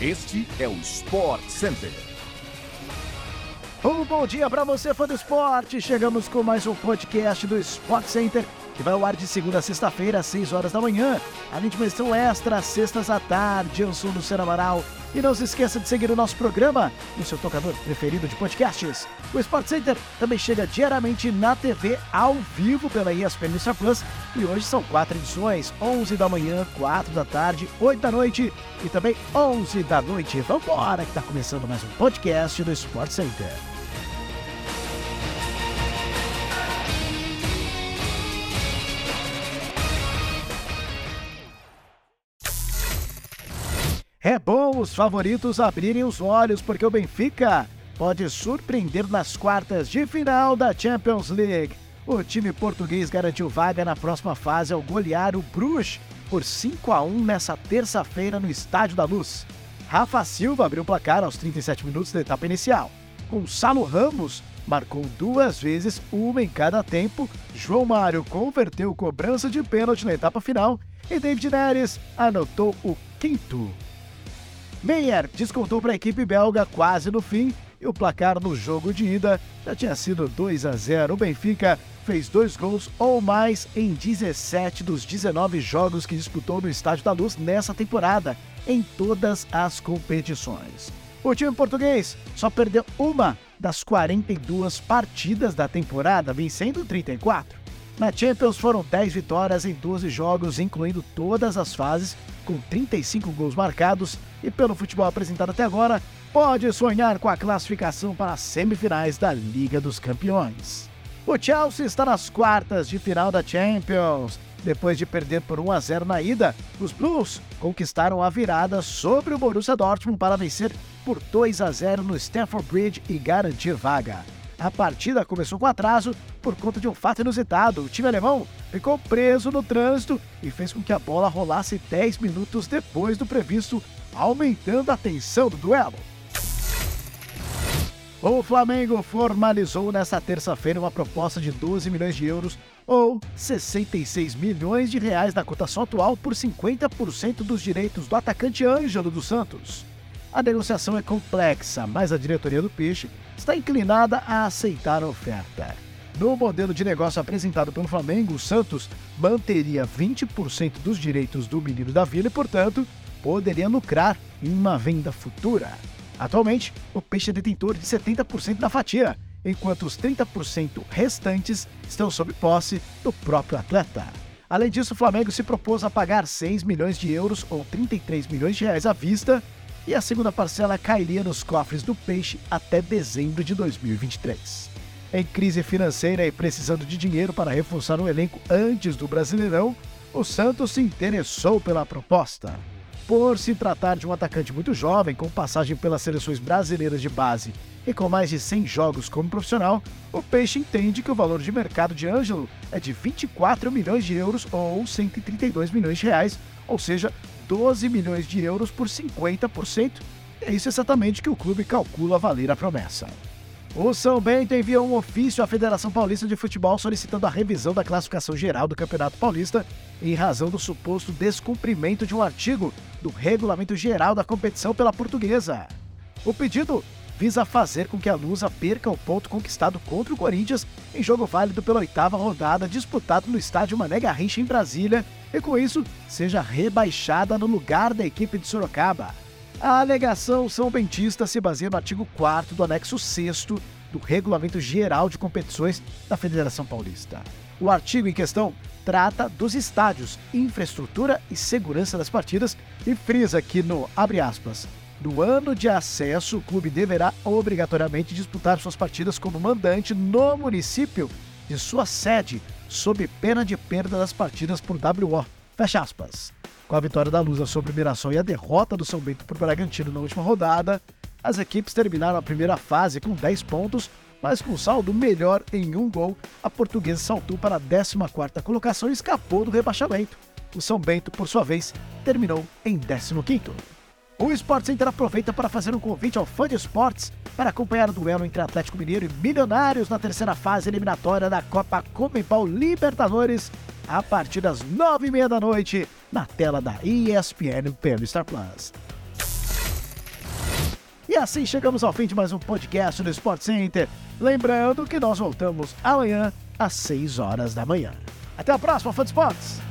Este é o Sport Center. Um bom dia para você, fã do esporte. Chegamos com mais um podcast do Sport Center, que vai ao ar de segunda a sexta-feira, às 6 horas da manhã. Além de uma edição extra, às sextas à tarde. Eu sou Luciano Amaral. E não se esqueça de seguir o nosso programa no seu tocador preferido de podcasts. O Sport Center também chega diariamente na TV ao vivo pela ESPN Star Plus. E hoje são quatro edições: 11 da manhã, 4 da tarde, 8 da noite e também 11 da noite. Vambora que está começando mais um podcast do Sport Center. É bom os favoritos abrirem os olhos, porque o Benfica pode surpreender nas quartas de final da Champions League. O time português garantiu vaga na próxima fase ao golear o Bruges por 5 a 1 nessa terça-feira no Estádio da Luz. Rafa Silva abriu o placar aos 37 minutos da etapa inicial. Gonçalo Ramos marcou duas vezes, uma em cada tempo. João Mário converteu cobrança de pênalti na etapa final e David Neres anotou o quinto. Meyer descontou para a equipe belga quase no fim e o placar no jogo de ida já tinha sido 2 a 0. O Benfica fez dois gols ou mais em 17 dos 19 jogos que disputou no Estádio da Luz nessa temporada, em todas as competições. O time português só perdeu uma das 42 partidas da temporada, vencendo 34. Na Champions foram 10 vitórias em 12 jogos, incluindo todas as fases, com 35 gols marcados, e pelo futebol apresentado até agora, pode sonhar com a classificação para as semifinais da Liga dos Campeões. O Chelsea está nas quartas de final da Champions. Depois de perder por 1 a 0 na ida, os Blues conquistaram a virada sobre o Borussia Dortmund para vencer por 2 a 0 no Stamford Bridge e garantir vaga. A partida começou com atraso por conta de um fato inusitado. O time alemão ficou preso no trânsito e fez com que a bola rolasse 10 minutos depois do previsto, aumentando a tensão do duelo. O Flamengo formalizou nesta terça-feira uma proposta de 12 milhões de euros ou 66 milhões de reais na cotação atual por 50% dos direitos do atacante Ângelo dos Santos. A negociação é complexa, mas a diretoria do Peixe está inclinada a aceitar a oferta. No modelo de negócio apresentado pelo Flamengo, o Santos manteria 20% dos direitos do menino da Vila e, portanto, poderia lucrar em uma venda futura. Atualmente, o Peixe é detentor de 70% da fatia, enquanto os 30% restantes estão sob posse do próprio atleta. Além disso, o Flamengo se propôs a pagar 6 milhões de euros ou 33 milhões de reais à vista e a segunda parcela cairia nos cofres do Peixe até dezembro de 2023. Em crise financeira e precisando de dinheiro para reforçar o elenco antes do Brasileirão, o Santos se interessou pela proposta. Por se tratar de um atacante muito jovem, com passagem pelas seleções brasileiras de base e com mais de 100 jogos como profissional, o Peixe entende que o valor de mercado de Ângelo é de 24 milhões de euros ou 132 milhões de reais, ou seja, 12 milhões de euros por 50%. É isso exatamente que o clube calcula valer a promessa. O São Bento enviou um ofício à Federação Paulista de Futebol solicitando a revisão da classificação geral do Campeonato Paulista em razão do suposto descumprimento de um artigo do Regulamento Geral da competição pela Portuguesa. O pedido visa fazer com que a Lusa perca o ponto conquistado contra o Corinthians em jogo válido pela oitava rodada disputado no estádio Mané Garrincha em Brasília e com isso seja rebaixada no lugar da equipe de Sorocaba. A alegação são bentista se baseia no artigo 4 do anexo 6 do Regulamento Geral de Competições da Federação Paulista. O artigo em questão trata dos estádios, infraestrutura e segurança das partidas e frisa que no abre aspas no ano de acesso, o clube deverá obrigatoriamente disputar suas partidas como mandante no município de sua sede, sob pena de perda das partidas por WO. Fecha aspas. Com a vitória da Lusa sobre o Mirassol e a derrota do São Bento por Bragantino na última rodada, as equipes terminaram a primeira fase com 10 pontos, mas com saldo melhor em um gol, a portuguesa saltou para a 14ª colocação e escapou do rebaixamento. O São Bento, por sua vez, terminou em 15º. O Sport Center aproveita para fazer um convite ao fã de esportes para acompanhar o duelo entre Atlético Mineiro e Milionários na terceira fase eliminatória da Copa Comembol Libertadores a partir das nove e meia da noite na tela da ESPN pelo Star Plus. assim chegamos ao fim de mais um podcast do Sport Center. Lembrando que nós voltamos amanhã às 6 horas da manhã. Até a próxima, fã de esportes!